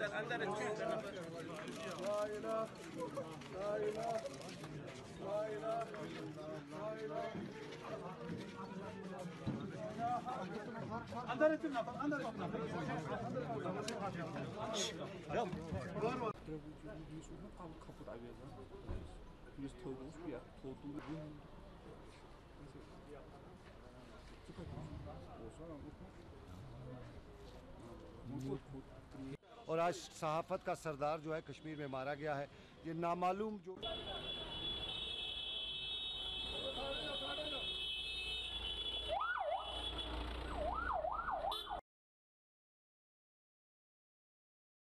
للأندلس لا إله لا إله لا إله لا إله أندلس النفر أندلس النفر يلا Çok acı. Olsa ama bu. Bu bu. और आज सहाफत का सरदार जो है कश्मीर में मारा गया है। ये नामालूम जो